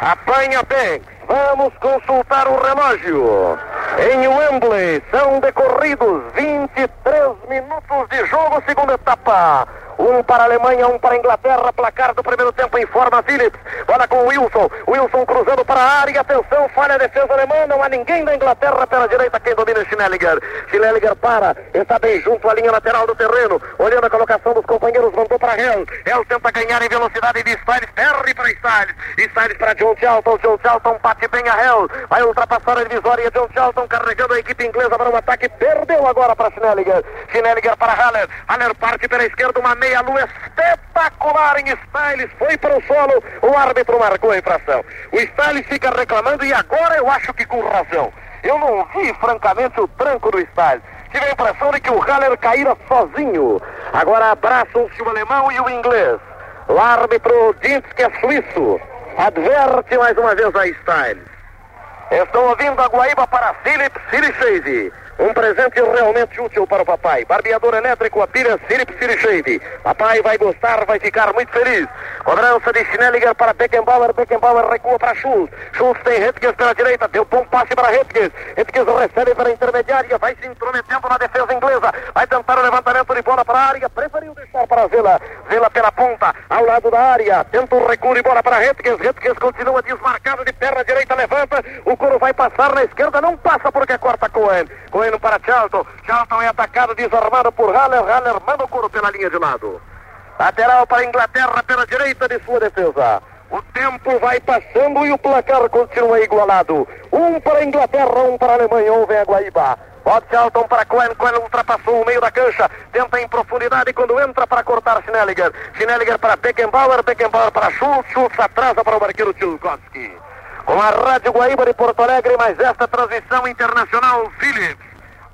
Apanha bem. Vamos consultar o relógio. Em Wembley são decorridos 23 minutos de jogo, segunda etapa. Um para a Alemanha, um para a Inglaterra. Placar do primeiro tempo informa Phillips. Bola com o Wilson. Wilson cruzando para a área. Atenção, falha a defesa alemã. Não há ninguém da Inglaterra pela direita. Quem domina é Schnelliger. Schnelliger para. Está bem junto à linha lateral do terreno. Olhando a colocação dos companheiros, mandou para Hell. Hell tenta ganhar em velocidade de Styles. Perde para Styles. Styles para John Charlton. John Charlton bate bem a Hell. Vai ultrapassar a divisória. John Charlton carregando a equipe inglesa para um ataque. Perdeu agora para Schnelliger. Schnelliger para Haller. Haller parte pela esquerda. Uma meia lua espetacular em Styles, foi para o solo, o árbitro marcou a infração. O Styles fica reclamando e agora eu acho que com razão. Eu não vi, francamente, o tranco do Styles. Tive a impressão de que o Haller caíra sozinho. Agora abraçam-se o alemão e o inglês. O árbitro diz que é suíço. Adverte mais uma vez a Styles. Estão ouvindo a Guaíba para Philip Shade. Um presente realmente útil para o papai. Barbeador elétrico, a pilha Philip Shade. Papai vai gostar, vai ficar muito feliz. Cobrança de Schnelliger para Beckenbauer. Beckenbauer recua para Schultz. Schultz tem Hetges pela direita. Deu bom passe para Hetges. Hetges recebe para a intermediária. Vai se intrometendo na defesa inglesa. Vai tentar o levantamento de bola para a área. Preferiu deixar para Vela. Vela pela ponta, ao lado da área. Tenta o recuo de bola para Hetges. Hetges continua desmarcado de perna direita. Levanta. O Coro vai passar na esquerda. Não passa porque corta Cohen. Cohen para Charlton. Charlton é atacado, desarmado por Haller. Haller manda o Coro pela linha de lado. Lateral para a Inglaterra pela direita de sua defesa. O tempo vai passando e o placar continua igualado. Um para a Inglaterra, um para a Alemanha. Ou vem a Guaíba. Pode Charlton para Cohen. Cohen ultrapassou o meio da cancha. Tenta em profundidade quando entra para cortar Schnelliger. Schnelliger para Beckenbauer. Beckenbauer para Schultz. Schultz atrasa para o barqueiro Tchulkovski. Com a Rádio Guaíba de Porto Alegre, mais esta transmissão internacional Philips.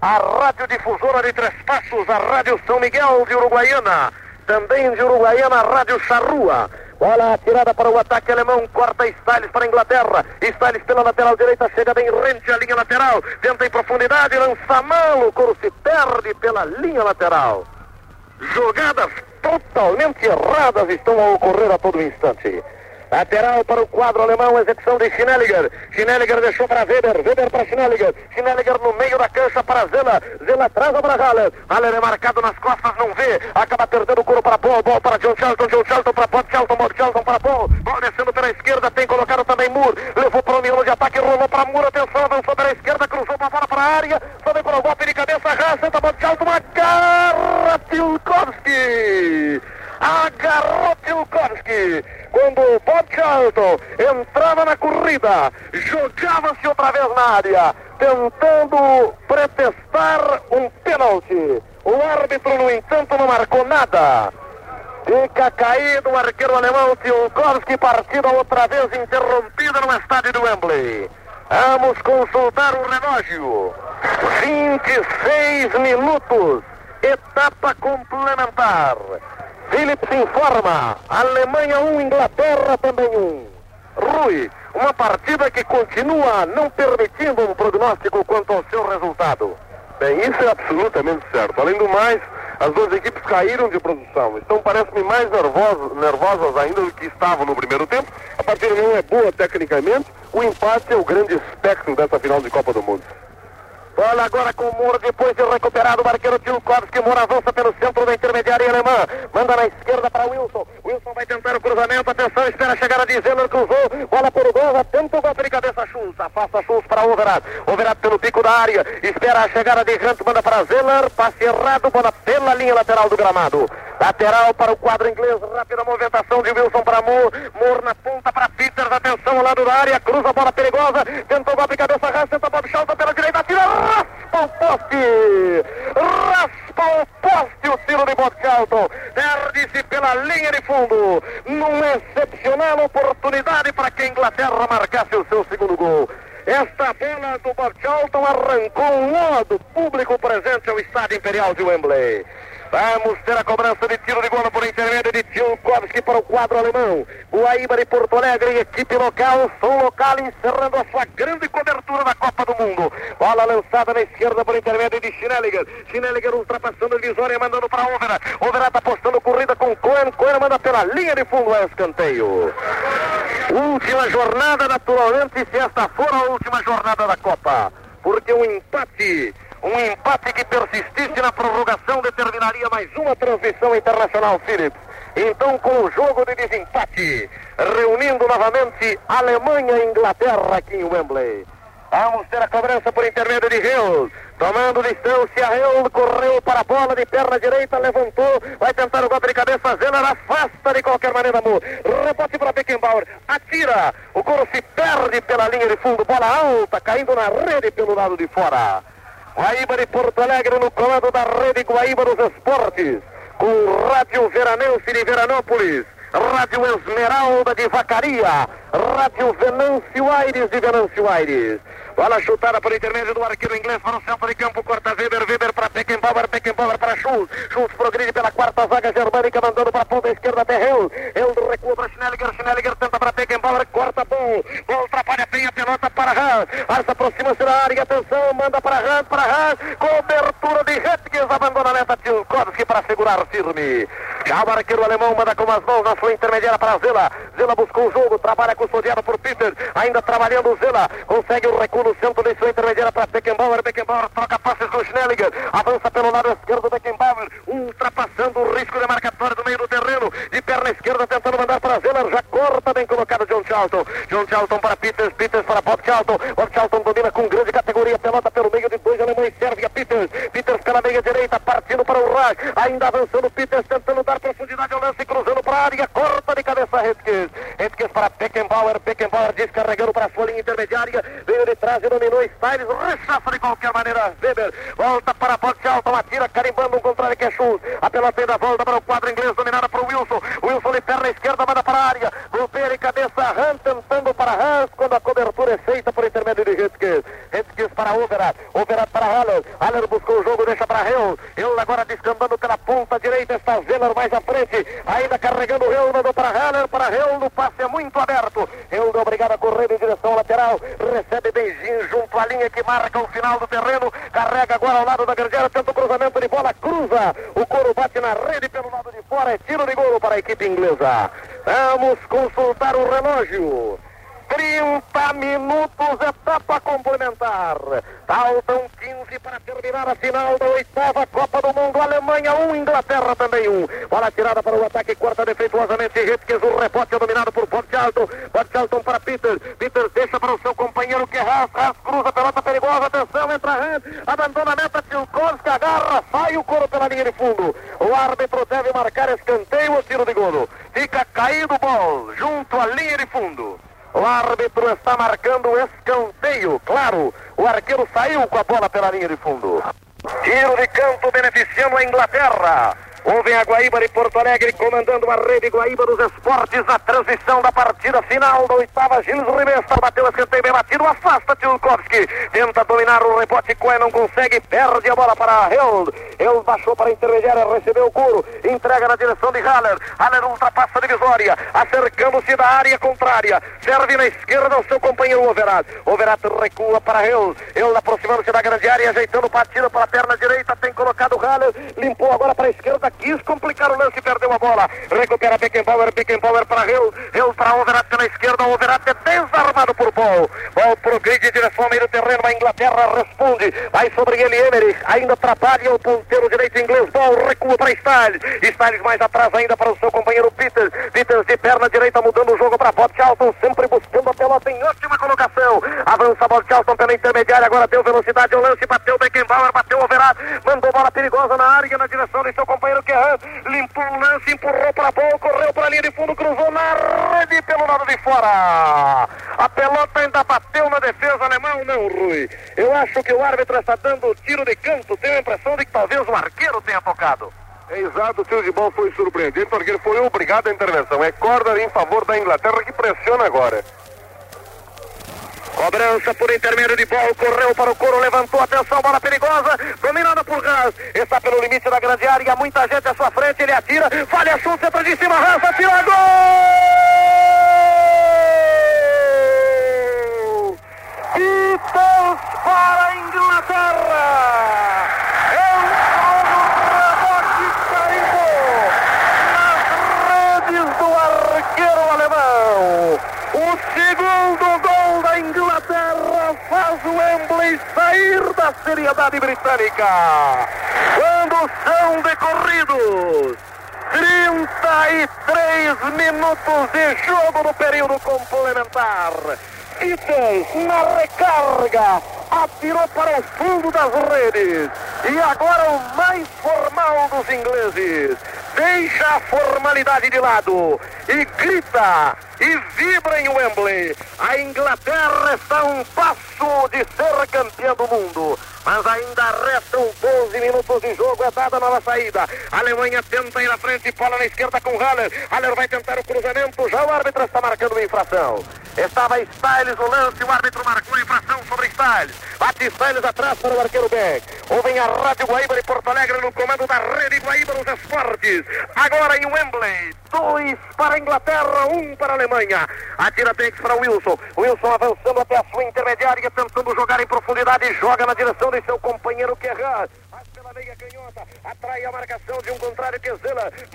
A Rádio Difusora de Três Passos, a Rádio São Miguel de Uruguaiana. Também de Uruguaiana, a Rádio Charrua. Bola atirada para o ataque alemão, corta Stiles para a Inglaterra. Stiles pela lateral direita, chega bem rente à linha lateral. Tenta em profundidade, lança mal. O Coro se perde pela linha lateral. Jogadas totalmente erradas estão a ocorrer a todo instante. Lateral para o quadro alemão, execução de Schnelliger. Schnelliger deixou para Weber, Weber para Schnelliger. Schnelliger no meio da cancha para Zela. Zela traz para Haller. Haller é marcado nas costas, não vê. Acaba perdendo o couro para Paul. Ball para John Charlton. John Charlton para Bob Charlton. Bob Charlton para Paul. Ball descendo pela esquerda. Tem colocado também Moore. Levou para o miolo de ataque. Rolou para Moore. Atenção, avançou pela esquerda. Cruzou para fora para a área. Sobe para o golpe de cabeça. Raça. Bob Charlton. Agarra Tilkovski. Agarrou Tilkovski quando Bob Charlton entrava na corrida, jogava-se outra vez na área, tentando pretestar um pênalti. O árbitro, no entanto, não marcou nada. Fica caído o arqueiro alemão Tilkovski, partida outra vez interrompida no estádio do Wembley. Vamos consultar o relógio. 26 minutos, etapa complementar. Philips informa. Alemanha 1, um, Inglaterra também 1. Um. Rui, uma partida que continua não permitindo um prognóstico quanto ao seu resultado. Bem, isso é absolutamente certo. Além do mais, as duas equipes caíram de produção. Estão, parece-me, mais nervosas, nervosas ainda do que estavam no primeiro tempo. A partida não é boa tecnicamente. O empate é o grande espectro dessa final de Copa do Mundo. Bola agora com o Moro, depois de recuperado o arqueiro Tilkovski. Moro avança pelo centro da intermediária alemã. Manda na esquerda para Wilson. Wilson vai tentar o cruzamento. Atenção, espera a chegada de Zeller. Cruzou. Bola perigosa. Tenta o golpe de cabeça Schultz. Afasta Schultz para Overat. Overat pelo pico da área. Espera a chegada de Hunt. Manda para Zeller. Passe errado. Bola pela linha lateral do gramado. Lateral para o quadro inglês. Rápida movimentação de Wilson para Moore. Moore na ponta para Peters. Atenção ao lado da área. Cruza a bola perigosa. Golpe de cabeça. Tenta Bob Schalta pela direita. Tira raspa o poste, raspa o poste o tiro de Bob Charlton, perde-se pela linha de fundo, numa excepcional oportunidade para que a Inglaterra marcasse o seu segundo gol. Esta bola do Bob Charlton arrancou um ó do público presente ao Estádio Imperial de Wembley. Vamos ter a cobrança de tiro de bola por intermédio de Tchulkovski para o quadro alemão. Guaíba de Porto Alegre, equipe local, som local, encerrando a sua grande cobertura da Copa do Mundo. Bola lançada na esquerda por intermédio de Schnelliger. Schnelliger ultrapassando a divisória, mandando para Overa. Overa está postando corrida com Cohen. Cohen manda pela linha de fundo a escanteio. Última jornada, naturalmente, se esta for a última jornada da Copa. Porque um empate um empate que persistisse na prorrogação determinaria mais uma transmissão internacional, Philips. Então, com o jogo de desempate, reunindo novamente Alemanha e Inglaterra aqui em Wembley. Vamos ter a cobrança por intermédio de Hill. Tomando distância, Hill correu para a bola de perna direita, levantou, vai tentar o golpe de cabeça, Zeller afasta de qualquer maneira, Mu. Rebote para Beckenbauer, atira, o coro se perde pela linha de fundo, bola alta, caindo na rede pelo lado de fora. Guaíba de Porto Alegre no comando da rede Guaíba dos Esportes, com o Rádio Veranense de Veranópolis, Rádio Esmeralda de Vacaria, Rádio Venâncio Aires de Venâncio Aires. Bola chutada por intermédio do arqueiro inglês para o centro de campo, corta Weber, Weber para Beckenbauer, Beckenbauer para Schultz, Schultz progride pela quarta zaga germânica, mandando para a ponta esquerda até Hill, Hill recua para Schnelliger, Schnelliger tenta para Beckenbauer, corta bom, bom atrapalha bem a pelota para Hans, Hans aproxima-se da área, atenção, manda para Hans, para Hans, cobertura de Hetges, abandona a para segurar firme. Já o arqueiro alemão manda com as mãos na sua intermediária para Zela, Zela buscou o jogo, trabalha custodiado por Peter, ainda trabalhando Zela, consegue o recuo no centro de sua intermediária para Beckenbauer. Beckenbauer troca passes com Schnelliger. Avança pelo lado esquerdo Beckenbauer, ultrapassando o risco de marcatório do meio do terreno. De perna esquerda tentando mandar para Zeller. Já corta bem colocado John Charlton. John Charlton para Peters. Peters para Bob Charlton. Bob Charlton domina com grande categoria. Pelota pelo meio de dois alemães. Serve a Peters. Peters pela meia direita. Partindo para o Raj. Ainda avançando Peters. Tentando dar profundidade ao lance. Cruzando para a área. Corta de cabeça Redkes. Redkes para Beckenbauer. Beckenbauer descarregando para a sua linha intermediária. Veio de trás e dominou Styles, rechaça de qualquer maneira Weber, volta para a bote alta, atira carimbando um contrário que é Schultz, a pelota ainda volta para o quadro inglês, dominada para o Wilson, Wilson de perna esquerda, manda para a área, golpeia em cabeça, Han tentando para Hans, quando a cobertura é feita por intermédio de Hitzkes para Overat, Overat para Haller, Haller buscou o jogo, deixa para Hill, Hill agora descambando pela ponta direita, está Zeller mais à frente, ainda carregando Hill, mandou para Haller, para Hill, o passe é muito aberto, Hill é obrigado a correr em direção lateral, recebe beijinho junto à linha que marca o final do terreno. Carrega agora ao lado da grande área, tenta o cruzamento de bola, cruza. O couro bate na rede pelo lado de fora. É tiro de gol para a equipe inglesa. Vamos consultar o relógio. 30 minutos, etapa complementar. Faltam 15 para terminar a final da oitava Copa do Mundo. Alemanha 1, um, Inglaterra também 1. Um. Bola tirada para o ataque, corta defeituosamente. Ritkes, o rebote é dominado por. Bob Charlton para Peter. Peter deixa para o seu companheiro que Haas. Haas cruza, pelota perigosa. Atenção, entra Hans. Abandona a meta. Tilkovski agarra. Sai o couro pela linha de fundo. O árbitro deve marcar escanteio ou tiro de golo. Fica caído o bol junto à linha de fundo. O árbitro está marcando o escanteio. Claro, o arqueiro saiu com a bola pela linha de fundo. Tiro de canto beneficiando a Inglaterra. Guaíba de Porto Alegre comandando a rede Guaíba dos esportes na transição da partida final da oitava. Gilles Ribesta bateu escanteio bem batido, afasta Tilkovski. Tenta dominar o rebote, Coé não consegue, perde a bola para Held. Held baixou para a intermediária, recebeu o couro, entrega na direção de Haller. Haller ultrapassa a divisória, acercando-se da área contrária. Serve na esquerda ao seu companheiro Overat. Overat recua para Held. Held aproximando-se da grande área, ajeitando partida para a perna direita, tem colocado Haller, limpou agora para a esquerda quis complicar o lance, perdeu a bola. Recupera Beckenbauer, Beckenbauer para Hill, Hill para Overat pela esquerda, Overat é desarmado por Paul. Paul progride em direção ao meio do terreno, a Inglaterra responde, vai sobre ele Emery, ainda atrapalha o ponteiro direito inglês, Paul recua para Stiles, Stiles mais atrás ainda para o seu companheiro Peters, Peters de perna direita mudando o jogo para Bob sempre buscando a em ótima colocação, avança Bob Charlton pela intermediária, agora deu velocidade ao lance, bateu Beckenbauer, bateu Overat, mandou bola perigosa na área na direção de seu companheiro Guerra, limpou o lance, empurrou para a bola, correu para a linha de fundo, cruzou na rede pelo lado de fora. A pelota ainda bateu na defesa alemão, não, Rui. Eu acho que o árbitro está dando tiro de canto, tenho a impressão de que talvez o arqueiro tenha tocado. É exato, o tiro de bola foi surpreendente, porque ele foi obrigado à intervenção. É corda em favor da Inglaterra que pressiona agora. Cobrança por intermédio de bola, correu para o couro, levantou, atenção, bola perigosa, dominada por Hans, está pelo limite da grande área, muita gente à sua frente, ele atira, falha chute, centro de cima, Hans atira, gol! Beatles para a Inglaterra! É um rebote carimbou nas redes do arqueiro alemão! O segundo gol da Faz o Wembley sair da seriedade britânica. Quando são decorridos 33 minutos de jogo no período complementar. Beatles na recarga atirou para o fundo das redes. E agora o mais formal dos ingleses deixa a formalidade de lado e grita e vibra em Wembley. A Inglaterra está a um passo de ser campeã do mundo. Mas ainda restam 12 minutos de jogo. É dado Nada nova saída. A Alemanha tenta ir à frente, bola na esquerda com Haller. Haller vai tentar o cruzamento. Já o árbitro está marcando uma infração. Estava Styles no lance, o árbitro marcou a infração sobre Styles. Bate Styles atrás para o arqueiro Beck. Ouvem a Rádio Guaíba de Porto Alegre no comando da Rede Guaíba nos esportes. Agora em Wembley. Dois para a Inglaterra, um para a Alemanha. Atira Banks para Wilson. Wilson avançando até a sua intermediária, tentando jogar em profundidade. Joga na direção de seu companheiro Kerran pela meia canhota, atrai a marcação de um contrário que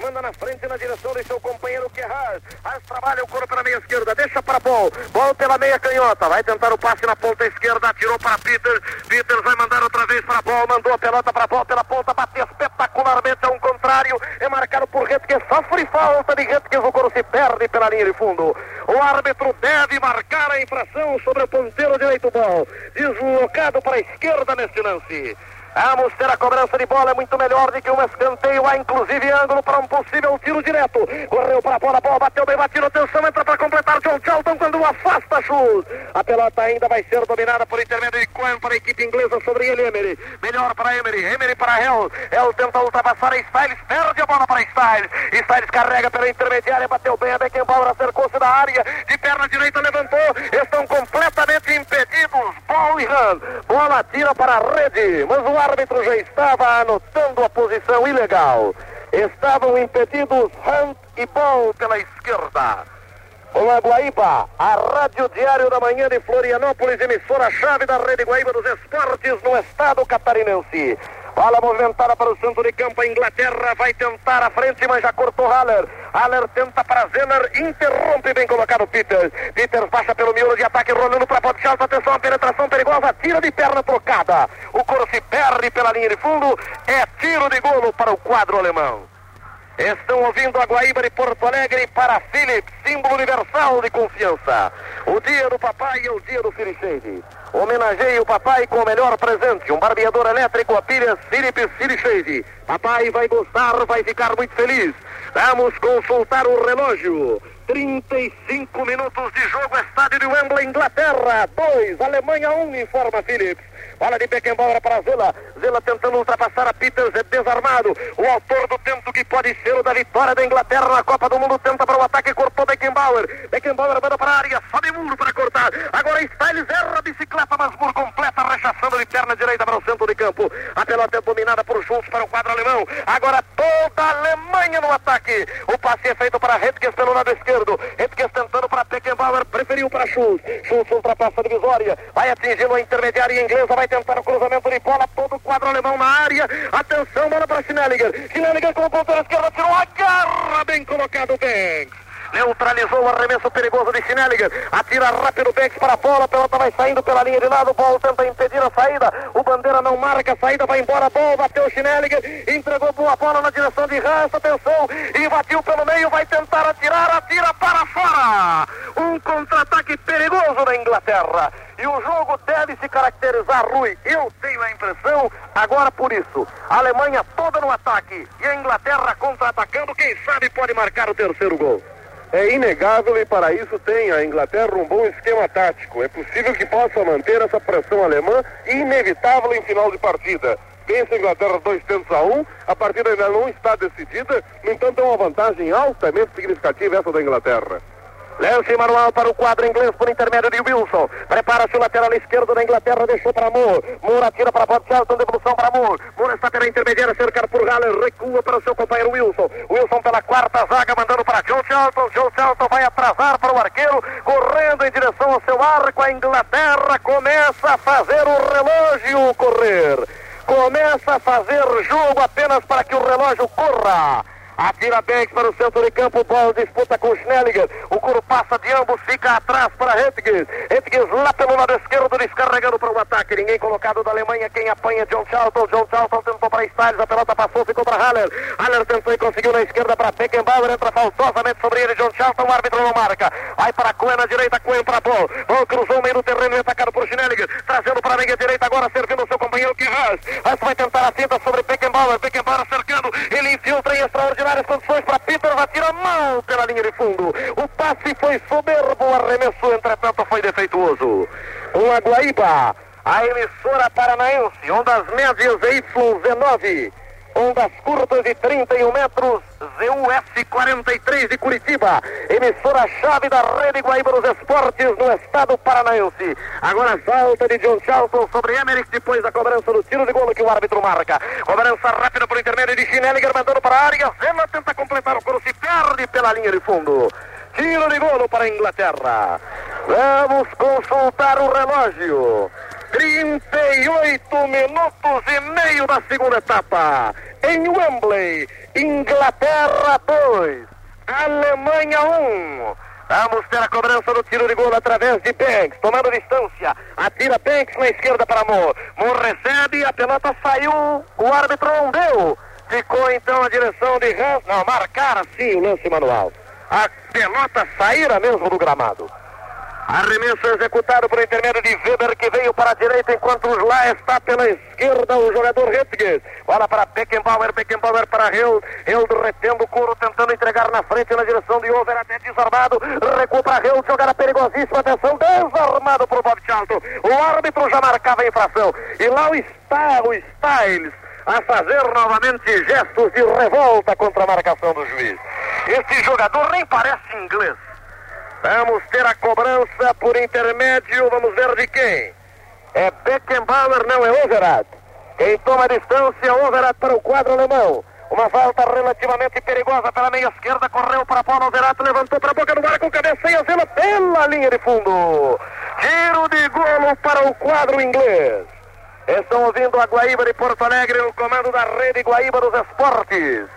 manda na frente na direção de seu companheiro Kerraz, Haas trabalha o coro pela meia esquerda, deixa para Paul, Paul pela meia canhota, vai tentar o passe na ponta esquerda, atirou para Peter, Peter vai mandar outra vez para Paul, mandou a pelota para Paul pela ponta, bateu espetacularmente a um contrário, é marcado por Retke, sofre falta de Retke, o coro se perde pela linha de fundo. O árbitro deve marcar a infração sobre o ponteiro direito bom, deslocado para a esquerda neste lance. Vamos ter a cobrança de bola, é muito melhor do que um escanteio. Há inclusive ângulo para um possível tiro direto. Correu para a bola, bola bateu bem, bateu, atenção, entra para completar John Charlton quando afasta Schultz. A pelota ainda vai ser dominada por intermédio de Cohen para a equipe inglesa sobre ele, Emery. Melhor para Emery, Emery para Hell. Hell tenta ultrapassar a Styles, perde a bola para Styles. Styles carrega pela intermediária, bateu bem a Beckenbauer, acercou-se da área, de perna direita levantou. Estão completamente Run. Bola tira para a rede, mas o árbitro já estava anotando a posição ilegal. Estavam impedidos Hunt e Ball pela esquerda. Olá, Guaíba, a Rádio Diário da Manhã de Florianópolis, emissora-chave da Rede Guaíba dos Esportes no estado catarinense. Bola movimentada para o centro de campo. A Inglaterra vai tentar a frente, mas já cortou Haller. Haller tenta para Zeller, interrompe bem colocado Peters. Peters passa pelo miolo de ataque, rolando para Botchalto. Atenção, a penetração perigosa, tira de perna trocada. O coro se perde pela linha de fundo. É tiro de golo para o quadro alemão. Estão ouvindo a Guaíba de Porto Alegre para Philips, símbolo universal de confiança. O dia do papai é o dia do Philips Homenageie o papai com o melhor presente, um barbeador elétrico a pilhas Philips Philips Papai vai gostar, vai ficar muito feliz. Vamos consultar o relógio. 35 minutos de jogo, estádio de Wembley, Inglaterra. 2, Alemanha 1, um, informa Philips. Bola de Beckenbauer para Zela. Zela tentando ultrapassar a Peters, é desarmado. O autor do tento que pode ser o da vitória da Inglaterra na Copa do Mundo tenta para o ataque, cortou Beckenbauer. Beckenbauer manda para a área, sobe muro para cortar. Agora Styles erra a bicicleta, mas por completa, rechaçando de perna direita para o centro de campo. A pelota é dominada por Schultz para o quadro alemão. Agora toda a Alemanha no ataque. O passe é feito para Redkes pelo lado esquerdo. Redkes tentando para Beckenbauer, preferiu para Schultz. Schultz ultrapassa a divisória, vai atingindo a intermediária inglesa, vai vai tentar o cruzamento de bola, todo o quadro alemão na área. Atenção, bola para Schnelliger. Schnelliger com o ponteiro esquerdo, tirou a garra, bem colocado, Banks. Neutralizou o arremesso perigoso de Schnelliger. Atira rápido Banks para a bola. A pelota vai saindo pela linha de lado. O Ball tenta impedir a saída. O Bandeira não marca a saída. Vai embora. Ball bateu Schnelliger. Entregou boa bola na direção de Hans. Atenção. Invadiu pelo meio. Vai tentar atirar. Atira para fora. Um contra-ataque perigoso da Inglaterra. E o jogo deve se caracterizar, Rui. Eu tenho a impressão, agora por isso. A Alemanha toda no ataque e a Inglaterra contra-atacando. Quem sabe pode marcar o terceiro gol. É inegável e para isso tem a Inglaterra um bom esquema tático. É possível que possa manter essa pressão alemã inevitável em final de partida. Pensa a Inglaterra dois tentos a um, a partida ainda não está decidida, no entanto é uma vantagem altamente significativa essa da Inglaterra. Lance manual para o quadro inglês por intermédio de Wilson. Prepara-se o lateral esquerdo da Inglaterra, deixou para Moore. Moore atira para Bob Charlton, devolução para Moore. Moore está pela intermediária, cercado por Haller, recua para o seu companheiro Wilson. Wilson pela quarta zaga, mandando para John Charlton. John Charlton vai atrasar para o arqueiro, correndo em direção ao seu arco. A Inglaterra começa a fazer o relógio correr. Começa a fazer jogo apenas para que o relógio corra. Atira Banks para o centro de campo. Bola disputa com Schnelliger. O coro passa de ambos, fica atrás para Hetges. Hetges lá pelo lado esquerdo, descarregando para o ataque. Ninguém colocado da Alemanha. Quem apanha John Charlton. John Charlton tentou para Styles. A pelota passou, ficou para Haller. Haller tentou e conseguiu na esquerda para Beckenbauer. Entra falsosamente sobre ele. John Charlton. O árbitro não marca. Vai para Coen na direita. Coen para Ball. Ball cruzou meio do terreno e atacado por Schnelliger. Trazendo para a linha direita agora, servindo o seu companheiro que Haas. Haas vai tentar a cinta sobre Beckenbauer. Beckenbauer cercando. Ele infiltra em extraordinário várias condições para Peters, atira mal pela linha de fundo. O passe foi soberbo, o arremesso, entretanto, foi defeituoso. Com a Guaíba, a emissora paranaense, ondas médias Y19. Ondas curtas de 31 metros, ZUS 43 de Curitiba, emissora-chave da Rede Guaíba dos Esportes no estado paranaense. Agora falta de John Charlton sobre Emmerich depois da cobrança do tiro de golo que o árbitro marca. Cobrança rápida por intermédio de Schnelliger, mandando para a área. Zema tenta completar o coro, se perde pela linha de fundo. Tiro de golo para a Inglaterra. Vamos consultar o relógio. 38 minutos e meio da segunda etapa. Em Wembley, Inglaterra 2, Alemanha 1. Vamos ter a cobrança do tiro de gol através de Banks, tomando distância. Atira Banks na esquerda para Moore. Moore recebe, a pelota saiu, o árbitro não deu. Ficou então a direção de Hans. Não, marcar sim o lance manual. A pelota saíra mesmo do gramado. Arremesso executado por intermédio de Weber, que veio para a direita, enquanto lá está pela esquerda o jogador Retges. Bola para Beckenbauer, Beckenbauer para Hill. Hill retendo o couro, tentando entregar na frente na direção de Over, até desarmado. Recua para Hill, jogada perigosíssima. Atenção, desarmado por Bob Charlton. O árbitro já marcava a infração. E lá está o Styles a fazer novamente gestos de revolta contra a marcação do juiz. Esse jogador nem parece inglês. Vamos ter a cobrança por intermédio, vamos ver de quem. É Beckenbauer, não é Overath. Quem toma a distância, Overath para o quadro alemão. Uma falta relativamente perigosa pela meia esquerda, correu para Paulo Overath, levantou para a boca do ar com cabeceia, zela pela linha de fundo. Tiro de golo para o quadro inglês. Estão ouvindo a Guaíba de Porto Alegre no comando da rede Guaíba dos Esportes.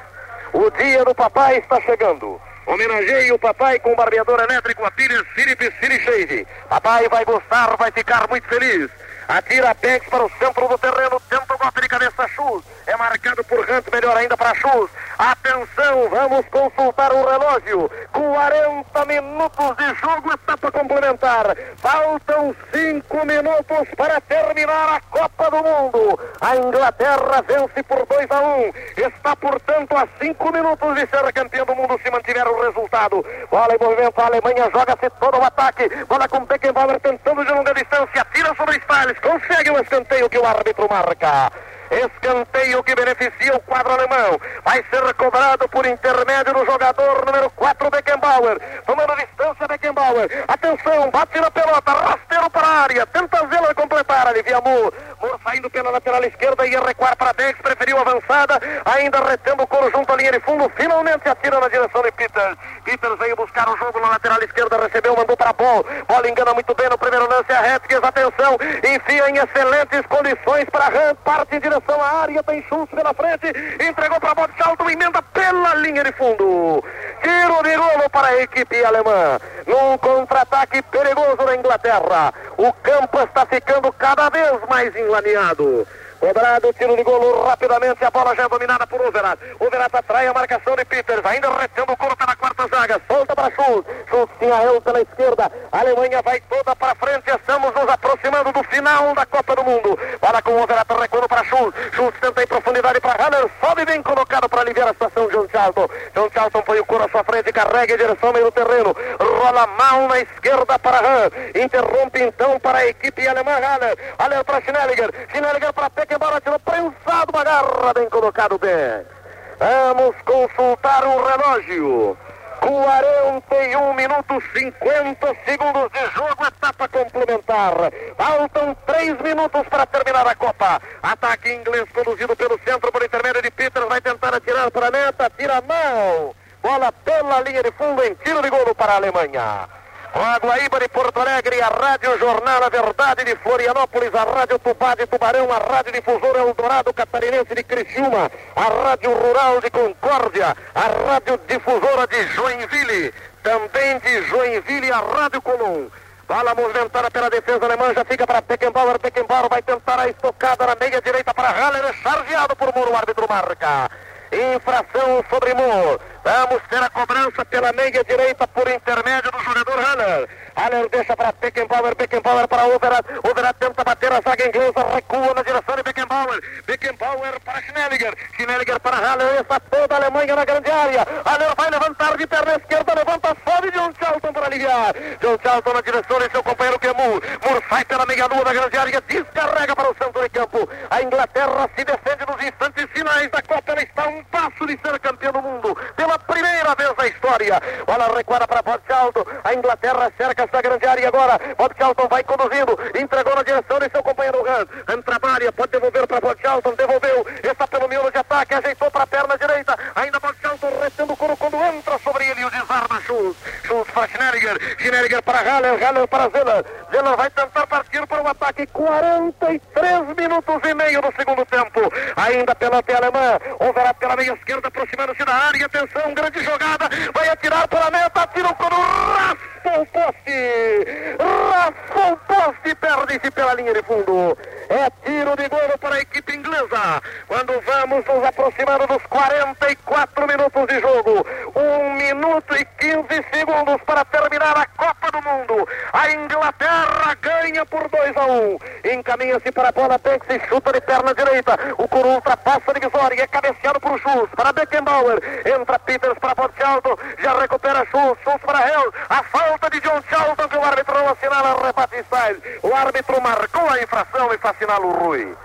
O dia do papai está chegando. Homenageie o papai com o barbeador elétrico, a Pires Philips City Shade. Papai vai gostar, vai ficar muito feliz. Atira Bex para o centro do terreno, tenta o golpe de cabeça Chus. É marcado por Hunt, melhor ainda para Chus. Atenção, vamos consultar o relógio. 40 minutos de jogo, etapa complementar. Faltam 5 minutos para terminar a Copa do Mundo. A Inglaterra vence por 2 a 1. Um. Está, portanto, a 5 minutos de ser campeão do mundo se mantiver o resultado. Bola em movimento, a Alemanha joga-se todo o ataque. Bola com Beckenbauer tentando de longa distância, tira sobre Stiles consegue o escanteio que o árbitro marca. Escanteio que beneficia o quadro alemão. Vai ser cobrado por intermédio do jogador número 4, Beckenbauer. Tomando distância, Beckenbauer. Atenção, bate na pelota, rasteiro para a área. Tenta Zela completar, alivia Moore. Moore saindo pela lateral esquerda, ia recuar para Banks, preferiu avançada. Ainda retendo o coro junto à linha de fundo. Finalmente atira na direção de Peters. Peters veio buscar o jogo na lateral esquerda, recebeu, mandou para a bola. Bola engana muito bem no primeiro lance. A Redkins, atenção, enfia em excelentes condições para Hunt, parte em direção direção à área, tem chute pela frente, entregou para Bob Charlton, emenda pela linha de fundo. Tiro de golo para a equipe alemã. Num contra-ataque perigoso na Inglaterra. O campo está ficando cada vez mais enlameado. Cobrado, tiro de golo rapidamente, a bola já é dominada por Overat. Overat atrai a marcação de Peters, ainda retendo o corpo na quarta zaga, solta para Schultz. Schultz tinha eu pela esquerda, a Alemanha vai toda para frente, estamos nos aproximando do final da Copa do Mundo. Bola com o Overat recuando para Schultz. Schultz tenta em profundidade para Haller, sobe bem colocado para aliviar a situação John Charlton. John Charlton põe o couro à sua frente, carrega em direção meio do terreno, rola mal na esquerda para Han, interrompe então para a equipe alemã Haller. Haller para Schnelliger, Schnelliger para Peck embora, tirou prensado uma garra, bem colocado bem. Vamos consultar o relógio. 41 minutos 50 segundos de jogo, etapa complementar. Faltam 3 minutos para terminar a Copa. Ataque inglês conduzido pelo centro por intermédio de Peters, vai tentar atirar para a meta, tira mal. Bola pela linha de fundo em tiro de golo para a Alemanha. A Guaíba de Porto Alegre, a Rádio Jornal A Verdade de Florianópolis, a Rádio Tubá de Tubarão, a Rádio Difusora Eldorado Catarinense de Criciúma, a Rádio Rural de Concórdia, a Rádio Difusora de Joinville, também de Joinville, a Rádio Colom. Bala movimentada pela defesa alemã, já fica para Beckenbauer. Beckenbauer vai tentar a estocada na meia direita para Haller, chargeado por Muro, o árbitro marca. Infração sobre Moore. Vamos ter a cobrança pela meia direita por intermédio do jogador Haller. Haller deixa para Beckenbauer, Beckenbauer para Overat. Overat tenta bater a zaga inglesa, recua na direção de Beckenbauer. Beckenbauer para Schnelliger. Schnelliger para Haller, está toda a Alemanha na grande área. Haller vai levantar de perna esquerda, levanta, sobe John Charlton para aliviar. John Charlton na direção de seu companheiro que é Moore. Sai pela meia lua da grande área, descarrega para o centro de campo. A Inglaterra se defende nos instantes finais da Copa passo de ser campeão do mundo pela primeira vez na história. Bola recuada para Bob. A Inglaterra cerca essa grande área agora. Bob vai conduzindo, entregou na direção de seu companheiro Han. Trabalha, pode devolver para Bob devolveu, está pelo miolo de ataque, ajeitou para a perna direita. Ainda Bob retendo o couro quando entra sobre ele e o desarma Schultz. Schultz para Schnelliger, Schnelliger para Haller, Haller para Zeller. Zeller vai tentar partir para o ataque. 43 minutos e meio do segundo tempo. Ainda pelota alemã. Overá pela meia esquerda, aproximando-se da área. Atenção, grande jogada. Vai atirar para a meta. Tira o quando raspa o poste. Raspa o poste. Perde-se pela linha de fundo. É tiro de gol para a equipe inglesa. Quando vamos nos aproximando dos 44 minutos de jogo. Um minuto e 15 segundos para terminar a Copa do Mundo. A Inglaterra ganha por 2 a 1. Um. Encaminha-se para a bola, Banks chuta de perna direita. O Coro ultrapassa a divisória e é cabeceado por Schultz. Para Beckenbauer. Entra Peters para Charlton. Já recupera Schultz. Schultz para Hell. A falta de John Charlton que o árbitro não assinala. Rebate. O árbitro marcou a infração e fascinala o Rui.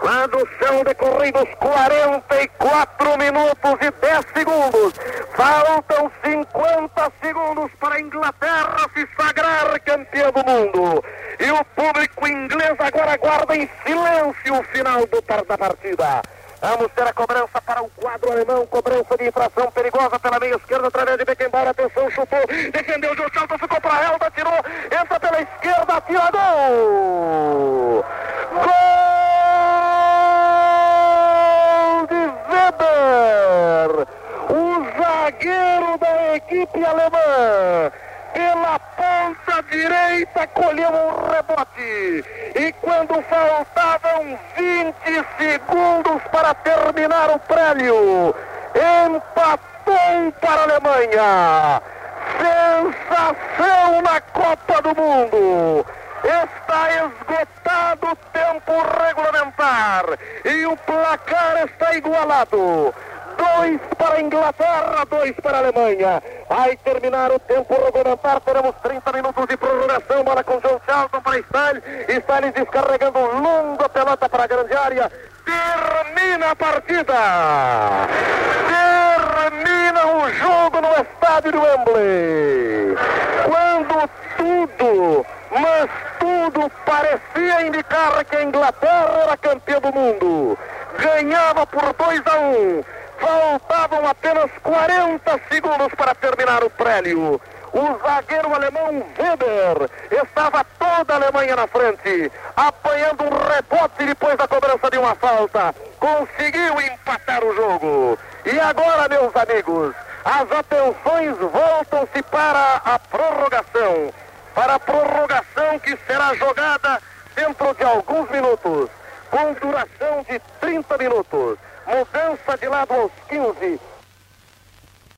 Quando são decorridos 44 minutos e 10 segundos, faltam 50 segundos para a Inglaterra se sagrar campeã do mundo. E o público inglês agora aguarda em silêncio o final do, da partida. Vamos ter a cobrança para o quadro alemão. Cobrança de infração perigosa pela meia esquerda, através de Beckenbauer. Atenção, chutou, defendeu o João ficou para a Elba, tirou, entra pela esquerda, atirador. Gol! Weber, o zagueiro da equipe alemã, pela ponta direita colheu um rebote. E quando faltavam 20 segundos para terminar o prêmio, empatou para a Alemanha. Sensação na Copa do Mundo. Está esgotado o tempo regulamentar e o placar está igualado. Dois para a Inglaterra, dois para a Alemanha. Vai terminar o tempo regulamentar. Teremos 30 minutos de prorrogação. Bola com João Charlton para Stalin. Stalin descarregando longa pelota para a grande área. Termina a partida. Termina o jogo no estádio do Wembley. Quando tudo mas tudo parecia indicar que a Inglaterra era campeã do mundo. Ganhava por 2 a 1. Um. Faltavam apenas 40 segundos para terminar o prélio. O zagueiro alemão Weber estava toda a Alemanha na frente, apanhando um rebote depois da cobrança de uma falta. Conseguiu empatar o jogo. E agora, meus amigos, as atenções voltam-se para a prorrogação para a prorrogação que será jogada dentro de alguns minutos, com duração de 30 minutos. Mudança de lado aos 15